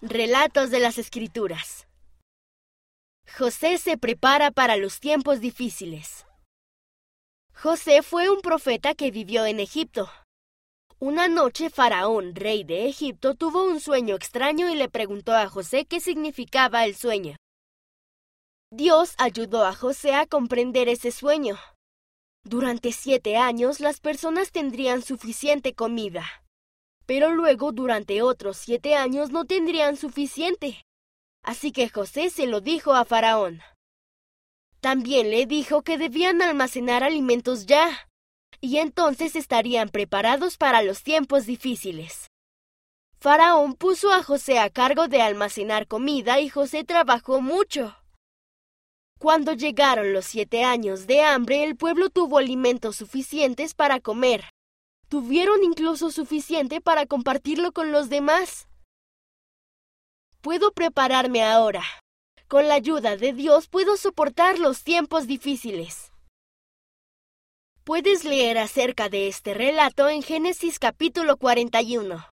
Relatos de las Escrituras. José se prepara para los tiempos difíciles. José fue un profeta que vivió en Egipto. Una noche Faraón, rey de Egipto, tuvo un sueño extraño y le preguntó a José qué significaba el sueño. Dios ayudó a José a comprender ese sueño. Durante siete años las personas tendrían suficiente comida pero luego durante otros siete años no tendrían suficiente. Así que José se lo dijo a Faraón. También le dijo que debían almacenar alimentos ya, y entonces estarían preparados para los tiempos difíciles. Faraón puso a José a cargo de almacenar comida y José trabajó mucho. Cuando llegaron los siete años de hambre, el pueblo tuvo alimentos suficientes para comer. Tuvieron incluso suficiente para compartirlo con los demás. Puedo prepararme ahora. Con la ayuda de Dios puedo soportar los tiempos difíciles. Puedes leer acerca de este relato en Génesis capítulo 41.